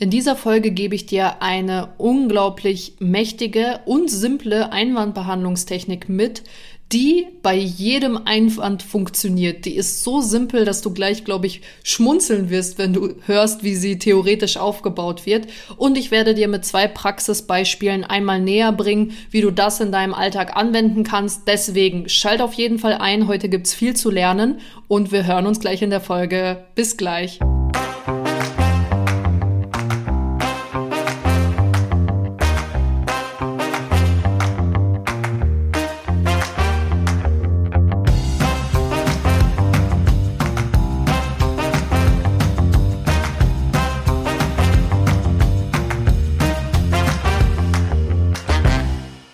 In dieser Folge gebe ich dir eine unglaublich mächtige und simple Einwandbehandlungstechnik mit, die bei jedem Einwand funktioniert. Die ist so simpel, dass du gleich, glaube ich, schmunzeln wirst, wenn du hörst, wie sie theoretisch aufgebaut wird. Und ich werde dir mit zwei Praxisbeispielen einmal näher bringen, wie du das in deinem Alltag anwenden kannst. Deswegen schalt auf jeden Fall ein. Heute gibt's viel zu lernen und wir hören uns gleich in der Folge. Bis gleich.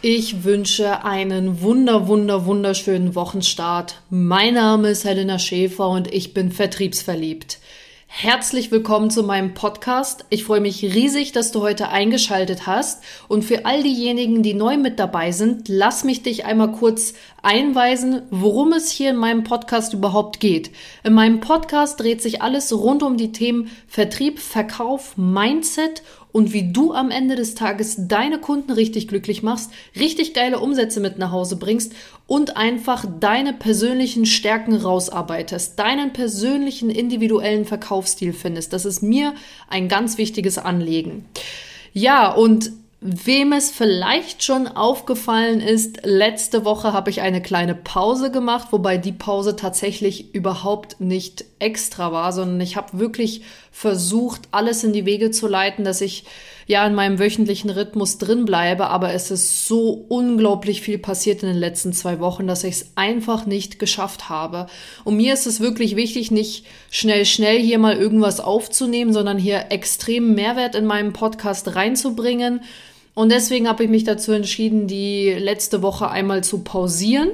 Ich wünsche einen wunder, wunder, wunderschönen Wochenstart. Mein Name ist Helena Schäfer und ich bin vertriebsverliebt. Herzlich willkommen zu meinem Podcast. Ich freue mich riesig, dass du heute eingeschaltet hast. Und für all diejenigen, die neu mit dabei sind, lass mich dich einmal kurz einweisen, worum es hier in meinem Podcast überhaupt geht. In meinem Podcast dreht sich alles rund um die Themen Vertrieb, Verkauf, Mindset und wie du am Ende des Tages deine Kunden richtig glücklich machst, richtig geile Umsätze mit nach Hause bringst und einfach deine persönlichen Stärken rausarbeitest, deinen persönlichen individuellen Verkaufsstil findest. Das ist mir ein ganz wichtiges Anliegen. Ja, und Wem es vielleicht schon aufgefallen ist, letzte Woche habe ich eine kleine Pause gemacht, wobei die Pause tatsächlich überhaupt nicht extra war, sondern ich habe wirklich versucht, alles in die Wege zu leiten, dass ich ja in meinem wöchentlichen Rhythmus drin bleibe, aber es ist so unglaublich viel passiert in den letzten zwei Wochen, dass ich es einfach nicht geschafft habe. Und mir ist es wirklich wichtig, nicht schnell, schnell hier mal irgendwas aufzunehmen, sondern hier extrem Mehrwert in meinem Podcast reinzubringen und deswegen habe ich mich dazu entschieden, die letzte Woche einmal zu pausieren.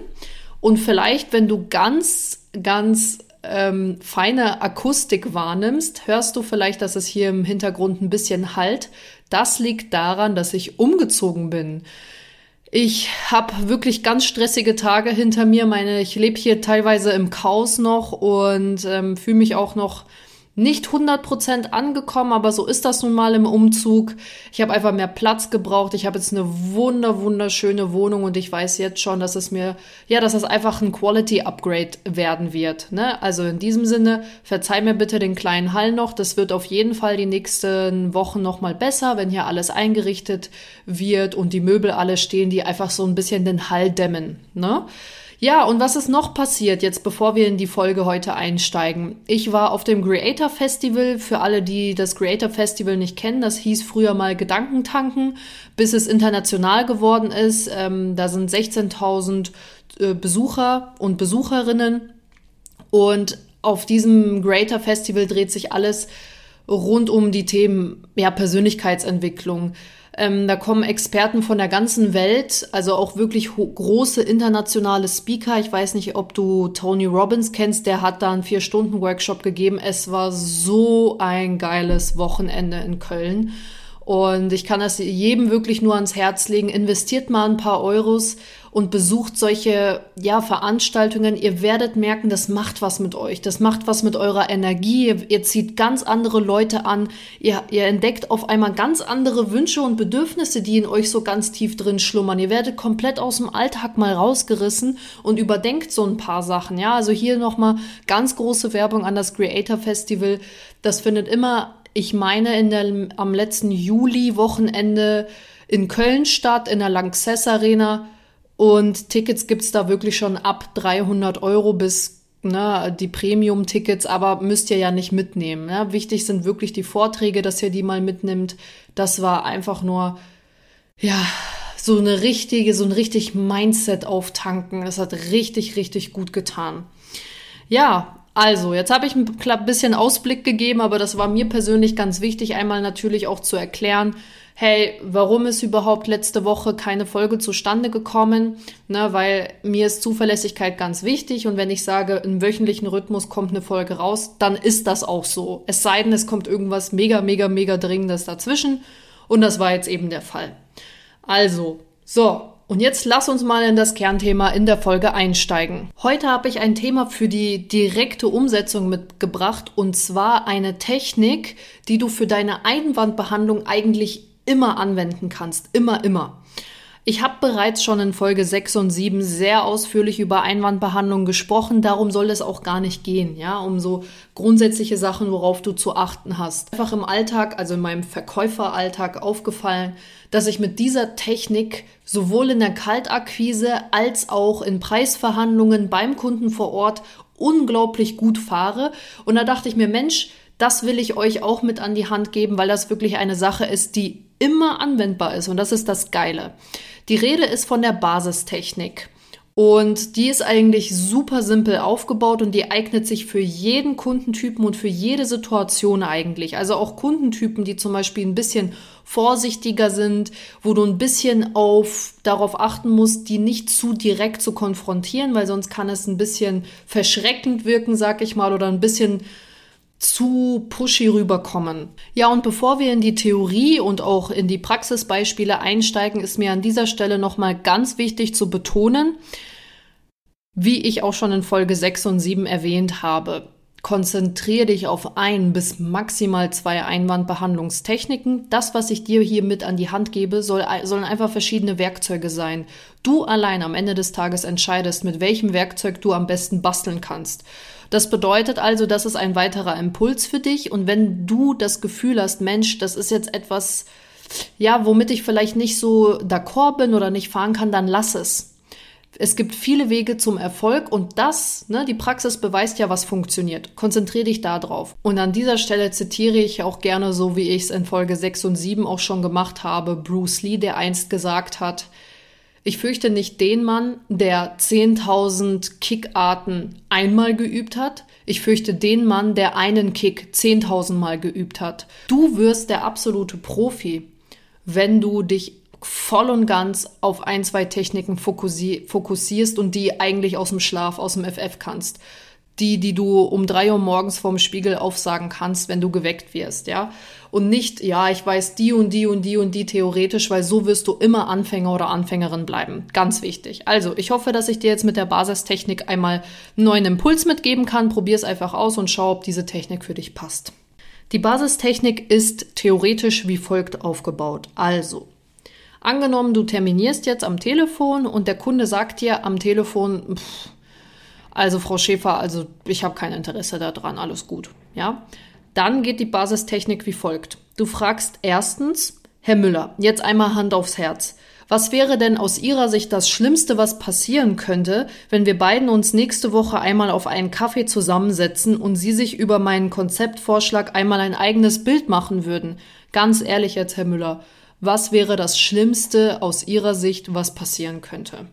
Und vielleicht, wenn du ganz, ganz ähm, feine Akustik wahrnimmst, hörst du vielleicht, dass es hier im Hintergrund ein bisschen halt. Das liegt daran, dass ich umgezogen bin. Ich habe wirklich ganz stressige Tage hinter mir. Meine, ich lebe hier teilweise im Chaos noch und ähm, fühle mich auch noch nicht 100% angekommen, aber so ist das nun mal im Umzug. Ich habe einfach mehr Platz gebraucht. Ich habe jetzt eine wunder wunderschöne Wohnung und ich weiß jetzt schon, dass es mir ja, dass es einfach ein Quality Upgrade werden wird, ne? Also in diesem Sinne, verzeih mir bitte den kleinen Hall noch. Das wird auf jeden Fall die nächsten Wochen noch mal besser, wenn hier alles eingerichtet wird und die Möbel alle stehen, die einfach so ein bisschen den Hall dämmen, ne? Ja, und was ist noch passiert jetzt, bevor wir in die Folge heute einsteigen? Ich war auf dem Creator Festival. Für alle, die das Creator Festival nicht kennen, das hieß früher mal Gedankentanken, bis es international geworden ist. Ähm, da sind 16.000 äh, Besucher und Besucherinnen. Und auf diesem Creator Festival dreht sich alles rund um die Themen ja, Persönlichkeitsentwicklung. Ähm, da kommen Experten von der ganzen Welt, also auch wirklich große internationale Speaker. Ich weiß nicht, ob du Tony Robbins kennst, der hat da einen Vier-Stunden-Workshop gegeben. Es war so ein geiles Wochenende in Köln. Und ich kann das jedem wirklich nur ans Herz legen. Investiert mal ein paar Euros und besucht solche ja, Veranstaltungen. Ihr werdet merken, das macht was mit euch. Das macht was mit eurer Energie. Ihr, zieht ganz andere Leute an. Ihr, ihr entdeckt auf einmal ganz andere Wünsche und Bedürfnisse, die in euch so ganz tief drin schlummern. Ihr werdet komplett aus dem Alltag mal rausgerissen und überdenkt so ein paar Sachen. Ja, also hier nochmal ganz große Werbung an das Creator Festival. Das findet immer, ich meine, in der, am letzten Juli-Wochenende in Köln statt, in der Lanxess Arena. Und Tickets gibt's da wirklich schon ab 300 Euro bis ne, die Premium-Tickets, aber müsst ihr ja nicht mitnehmen. Ne? Wichtig sind wirklich die Vorträge, dass ihr die mal mitnimmt. Das war einfach nur, ja, so eine richtige, so ein richtig Mindset auftanken. Das hat richtig, richtig gut getan. Ja, also, jetzt habe ich ein bisschen Ausblick gegeben, aber das war mir persönlich ganz wichtig, einmal natürlich auch zu erklären, hey, warum ist überhaupt letzte Woche keine Folge zustande gekommen? Ne, weil mir ist Zuverlässigkeit ganz wichtig und wenn ich sage, im wöchentlichen Rhythmus kommt eine Folge raus, dann ist das auch so. Es sei denn, es kommt irgendwas mega, mega, mega Dringendes dazwischen und das war jetzt eben der Fall. Also, so, Und jetzt lass uns mal in das Kernthema in der Folge einsteigen. Heute habe ich ein Thema für die direkte Umsetzung mitgebracht und zwar eine Technik, die du für deine Einwandbehandlung eigentlich immer anwenden kannst. Immer, immer. Ich habe bereits schon in Folge 6 und 7 sehr ausführlich über Einwandbehandlung gesprochen. Darum soll es auch gar nicht gehen, ja, um so grundsätzliche Sachen, worauf du zu achten hast. Einfach im Alltag, also in meinem Verkäuferalltag aufgefallen, dass ich mit dieser Technik sowohl in der Kaltakquise als auch in Preisverhandlungen beim Kunden vor Ort unglaublich gut fahre. Und da dachte ich mir, Mensch, das will ich euch auch mit an die Hand geben, weil das wirklich eine Sache ist, die immer anwendbar ist. Und das ist das Geile. Die Rede ist von der Basistechnik. Und die ist eigentlich super simpel aufgebaut und die eignet sich für jeden Kundentypen und für jede Situation eigentlich. Also auch Kundentypen, die zum Beispiel ein bisschen vorsichtiger sind, wo du ein bisschen auf, darauf achten musst, die nicht zu direkt zu konfrontieren, weil sonst kann es ein bisschen verschreckend wirken, sag ich mal, oder ein bisschen zu pushy rüberkommen. Ja, und bevor wir in die Theorie und auch in die Praxisbeispiele einsteigen, ist mir an dieser Stelle nochmal ganz wichtig zu betonen, wie ich auch schon in Folge 6 und 7 erwähnt habe. Konzentriere dich auf ein bis maximal zwei Einwandbehandlungstechniken. Das, was ich dir hier mit an die Hand gebe, soll, sollen einfach verschiedene Werkzeuge sein. Du allein am Ende des Tages entscheidest, mit welchem Werkzeug du am besten basteln kannst. Das bedeutet also, das ist ein weiterer Impuls für dich. Und wenn du das Gefühl hast, Mensch, das ist jetzt etwas, ja, womit ich vielleicht nicht so d'accord bin oder nicht fahren kann, dann lass es. Es gibt viele Wege zum Erfolg und das, ne, die Praxis beweist ja, was funktioniert. Konzentriere dich da drauf. Und an dieser Stelle zitiere ich auch gerne, so wie ich es in Folge 6 und 7 auch schon gemacht habe, Bruce Lee, der einst gesagt hat, ich fürchte nicht den Mann, der 10.000 Kickarten einmal geübt hat. Ich fürchte den Mann, der einen Kick 10.000 Mal geübt hat. Du wirst der absolute Profi, wenn du dich voll und ganz auf ein, zwei Techniken fokussierst und die eigentlich aus dem Schlaf, aus dem FF kannst die, die du um drei Uhr morgens vorm Spiegel aufsagen kannst, wenn du geweckt wirst, ja. Und nicht, ja, ich weiß die und die und die und die theoretisch, weil so wirst du immer Anfänger oder Anfängerin bleiben. Ganz wichtig. Also, ich hoffe, dass ich dir jetzt mit der Basistechnik einmal einen neuen Impuls mitgeben kann. Probier es einfach aus und schau, ob diese Technik für dich passt. Die Basistechnik ist theoretisch wie folgt aufgebaut. Also, angenommen, du terminierst jetzt am Telefon und der Kunde sagt dir am Telefon, pff, also Frau Schäfer, also ich habe kein Interesse daran, alles gut. Ja? Dann geht die Basistechnik wie folgt. Du fragst erstens, Herr Müller, jetzt einmal Hand aufs Herz. Was wäre denn aus Ihrer Sicht das Schlimmste, was passieren könnte, wenn wir beiden uns nächste Woche einmal auf einen Kaffee zusammensetzen und Sie sich über meinen Konzeptvorschlag einmal ein eigenes Bild machen würden? Ganz ehrlich jetzt, Herr Müller, was wäre das Schlimmste aus Ihrer Sicht, was passieren könnte?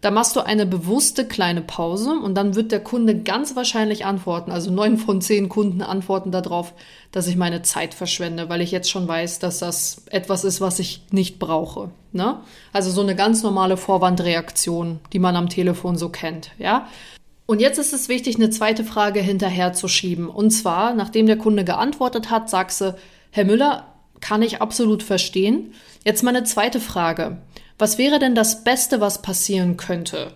Da machst du eine bewusste kleine Pause und dann wird der Kunde ganz wahrscheinlich antworten. Also neun von zehn Kunden antworten darauf, dass ich meine Zeit verschwende, weil ich jetzt schon weiß, dass das etwas ist, was ich nicht brauche. Ne? Also so eine ganz normale Vorwandreaktion, die man am Telefon so kennt. Ja. Und jetzt ist es wichtig, eine zweite Frage hinterher zu schieben. Und zwar, nachdem der Kunde geantwortet hat, sagst du, Herr Müller, kann ich absolut verstehen. Jetzt meine zweite Frage. Was wäre denn das Beste, was passieren könnte?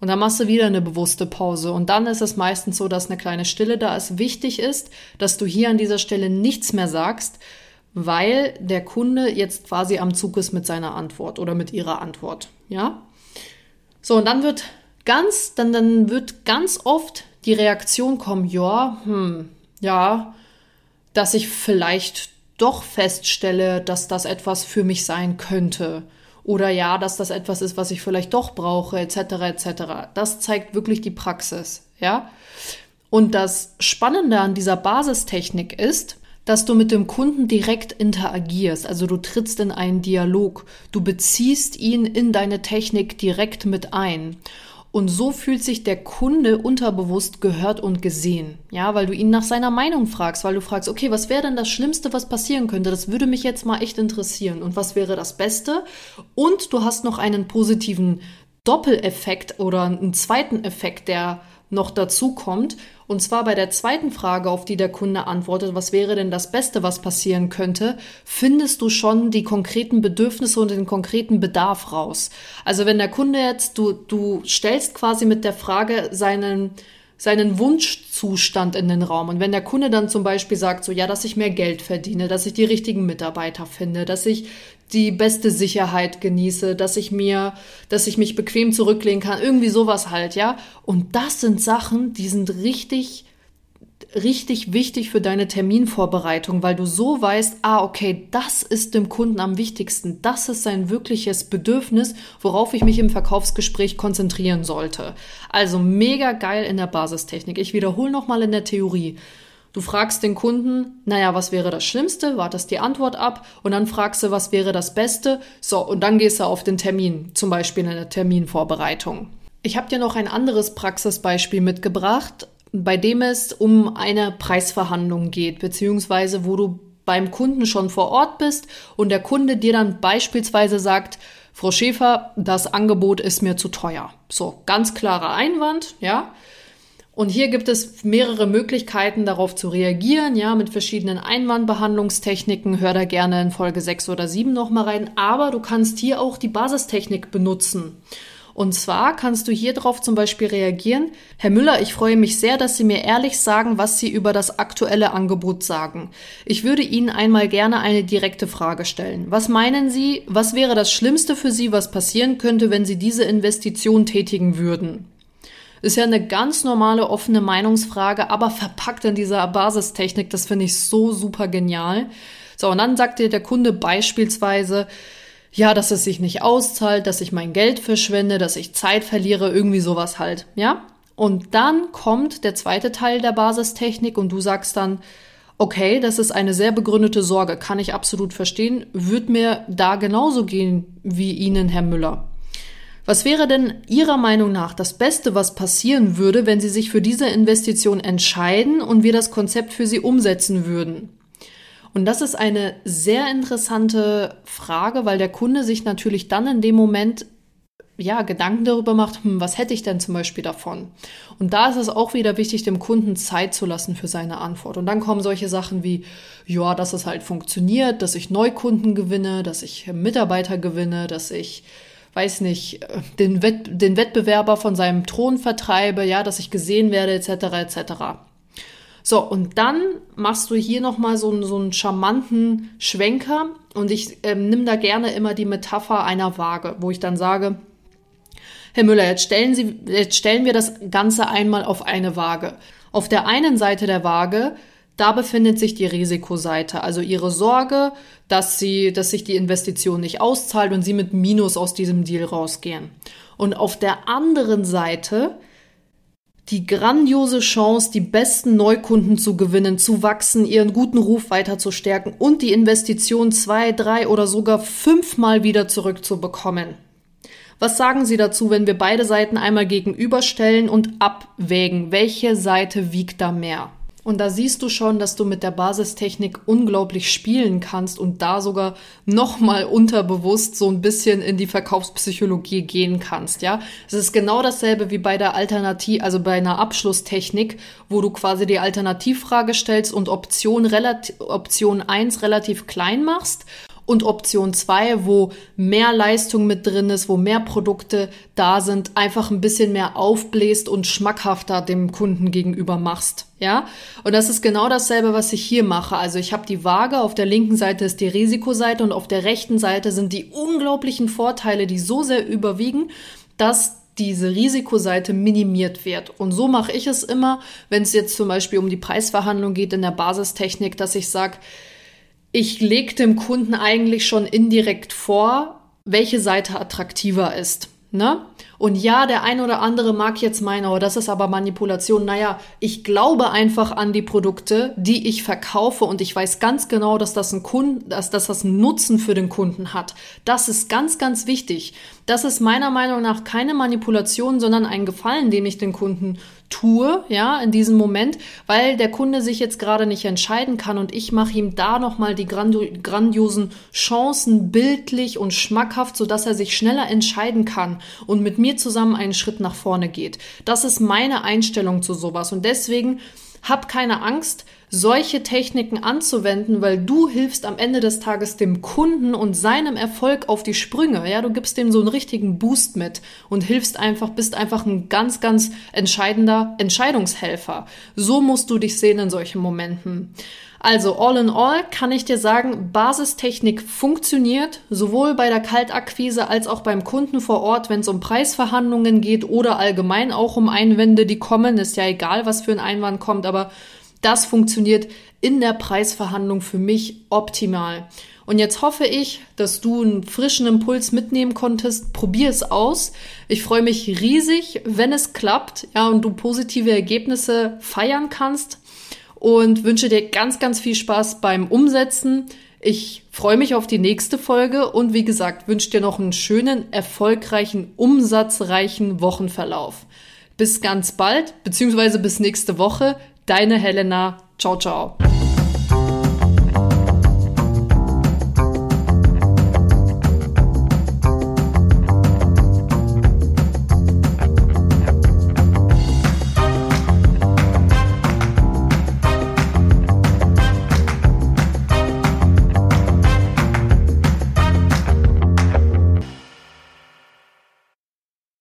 Und dann machst du wieder eine bewusste Pause. Und dann ist es meistens so, dass eine kleine Stille da ist. Wichtig ist, dass du hier an dieser Stelle nichts mehr sagst, weil der Kunde jetzt quasi am Zug ist mit seiner Antwort oder mit ihrer Antwort. Ja? So, und dann wird ganz, dann, dann wird ganz oft die Reaktion kommen, ja, hm, ja, dass ich vielleicht doch feststelle, dass das etwas für mich sein könnte oder ja, dass das etwas ist, was ich vielleicht doch brauche, etc. etc. Das zeigt wirklich die Praxis, ja. Und das Spannende an dieser Basistechnik ist, dass du mit dem Kunden direkt interagierst. Also du trittst in einen Dialog. Du beziehst ihn in deine Technik direkt mit ein. Und so fühlt sich der Kunde unterbewusst gehört und gesehen. Ja, weil du ihn nach seiner Meinung fragst, weil du fragst, okay, was wäre denn das Schlimmste, was passieren könnte? Das würde mich jetzt mal echt interessieren. Und was wäre das Beste? Und du hast noch einen positiven Doppeleffekt oder einen zweiten Effekt, der noch dazu kommt. Und zwar bei der zweiten Frage, auf die der Kunde antwortet, was wäre denn das Beste, was passieren könnte, findest du schon die konkreten Bedürfnisse und den konkreten Bedarf raus. Also wenn der Kunde jetzt, du, du stellst quasi mit der Frage seinen, seinen Wunschzustand in den Raum. Und wenn der Kunde dann zum Beispiel sagt, so ja, dass ich mehr Geld verdiene, dass ich die richtigen Mitarbeiter finde, dass ich die beste Sicherheit genieße, dass ich mir, dass ich mich bequem zurücklehnen kann, irgendwie sowas halt, ja. Und das sind Sachen, die sind richtig richtig wichtig für deine Terminvorbereitung, weil du so weißt, ah, okay, das ist dem Kunden am wichtigsten. Das ist sein wirkliches Bedürfnis, worauf ich mich im Verkaufsgespräch konzentrieren sollte. Also mega geil in der Basistechnik. Ich wiederhole nochmal in der Theorie. Du fragst den Kunden, naja, was wäre das Schlimmste, wartest die Antwort ab und dann fragst du, was wäre das Beste. So, und dann gehst du auf den Termin, zum Beispiel in der Terminvorbereitung. Ich habe dir noch ein anderes Praxisbeispiel mitgebracht bei dem es um eine Preisverhandlung geht, beziehungsweise wo du beim Kunden schon vor Ort bist und der Kunde dir dann beispielsweise sagt, Frau Schäfer, das Angebot ist mir zu teuer. So, ganz klarer Einwand, ja. Und hier gibt es mehrere Möglichkeiten, darauf zu reagieren, ja, mit verschiedenen Einwandbehandlungstechniken. Hör da gerne in Folge 6 oder 7 nochmal rein. Aber du kannst hier auch die Basistechnik benutzen. Und zwar kannst du hier drauf zum Beispiel reagieren. Herr Müller, ich freue mich sehr, dass Sie mir ehrlich sagen, was Sie über das aktuelle Angebot sagen. Ich würde Ihnen einmal gerne eine direkte Frage stellen. Was meinen Sie, was wäre das Schlimmste für Sie, was passieren könnte, wenn Sie diese Investition tätigen würden? Ist ja eine ganz normale offene Meinungsfrage, aber verpackt in dieser Basistechnik. Das finde ich so super genial. So, und dann sagt dir der Kunde beispielsweise, ja, dass es sich nicht auszahlt, dass ich mein Geld verschwende, dass ich Zeit verliere, irgendwie sowas halt, ja? Und dann kommt der zweite Teil der Basistechnik und du sagst dann, okay, das ist eine sehr begründete Sorge, kann ich absolut verstehen, wird mir da genauso gehen wie Ihnen, Herr Müller. Was wäre denn Ihrer Meinung nach das Beste, was passieren würde, wenn Sie sich für diese Investition entscheiden und wir das Konzept für Sie umsetzen würden? Und das ist eine sehr interessante Frage, weil der Kunde sich natürlich dann in dem Moment ja, Gedanken darüber macht, hm, was hätte ich denn zum Beispiel davon? Und da ist es auch wieder wichtig, dem Kunden Zeit zu lassen für seine Antwort. Und dann kommen solche Sachen wie, ja, dass es halt funktioniert, dass ich Neukunden gewinne, dass ich Mitarbeiter gewinne, dass ich, weiß nicht, den, Wett den Wettbewerber von seinem Thron vertreibe, ja, dass ich gesehen werde, etc., etc. So, und dann machst du hier nochmal so, so einen charmanten Schwenker und ich ähm, nimm da gerne immer die Metapher einer Waage, wo ich dann sage, Herr Müller, jetzt stellen, Sie, jetzt stellen wir das Ganze einmal auf eine Waage. Auf der einen Seite der Waage, da befindet sich die Risikoseite, also Ihre Sorge, dass, sie, dass sich die Investition nicht auszahlt und Sie mit Minus aus diesem Deal rausgehen. Und auf der anderen Seite die grandiose Chance, die besten Neukunden zu gewinnen, zu wachsen, ihren guten Ruf weiter zu stärken und die Investition zwei, drei oder sogar fünfmal wieder zurückzubekommen. Was sagen Sie dazu, wenn wir beide Seiten einmal gegenüberstellen und abwägen, welche Seite wiegt da mehr? Und da siehst du schon, dass du mit der Basistechnik unglaublich spielen kannst und da sogar nochmal unterbewusst so ein bisschen in die Verkaufspsychologie gehen kannst, ja. Es ist genau dasselbe wie bei der Alternativ, also bei einer Abschlusstechnik, wo du quasi die Alternativfrage stellst und Option relativ, Option 1 relativ klein machst und Option 2, wo mehr Leistung mit drin ist, wo mehr Produkte da sind, einfach ein bisschen mehr aufbläst und schmackhafter dem Kunden gegenüber machst. Ja, und das ist genau dasselbe, was ich hier mache. Also ich habe die Waage, auf der linken Seite ist die Risikoseite und auf der rechten Seite sind die unglaublichen Vorteile, die so sehr überwiegen, dass diese Risikoseite minimiert wird. Und so mache ich es immer, wenn es jetzt zum Beispiel um die Preisverhandlung geht in der Basistechnik, dass ich sage, ich lege dem Kunden eigentlich schon indirekt vor, welche Seite attraktiver ist. Ne? Und ja, der ein oder andere mag jetzt meinen, oh, das ist aber Manipulation. Naja, ich glaube einfach an die Produkte, die ich verkaufe und ich weiß ganz genau, dass das ein Kunden, dass, dass das einen Nutzen für den Kunden hat. Das ist ganz, ganz wichtig. Das ist meiner Meinung nach keine Manipulation, sondern ein Gefallen, den ich den Kunden tue, ja, in diesem Moment, weil der Kunde sich jetzt gerade nicht entscheiden kann und ich mache ihm da nochmal die grandiosen Chancen bildlich und schmackhaft, sodass er sich schneller entscheiden kann. Und mit mit mir zusammen einen Schritt nach vorne geht. Das ist meine Einstellung zu sowas und deswegen hab keine Angst, solche Techniken anzuwenden, weil du hilfst am Ende des Tages dem Kunden und seinem Erfolg auf die Sprünge. Ja, du gibst dem so einen richtigen Boost mit und hilfst einfach, bist einfach ein ganz, ganz entscheidender Entscheidungshelfer. So musst du dich sehen in solchen Momenten. Also all in all kann ich dir sagen, Basistechnik funktioniert sowohl bei der Kaltakquise als auch beim Kunden vor Ort, wenn es um Preisverhandlungen geht oder allgemein auch um Einwände, die kommen. Ist ja egal, was für ein Einwand kommt, aber das funktioniert in der Preisverhandlung für mich optimal. Und jetzt hoffe ich, dass du einen frischen Impuls mitnehmen konntest. Probier es aus. Ich freue mich riesig, wenn es klappt, ja, und du positive Ergebnisse feiern kannst und wünsche dir ganz, ganz viel Spaß beim Umsetzen. Ich freue mich auf die nächste Folge und wie gesagt, wünsche dir noch einen schönen, erfolgreichen, umsatzreichen Wochenverlauf. Bis ganz bald, beziehungsweise bis nächste Woche. Deine Helena. Ciao, ciao.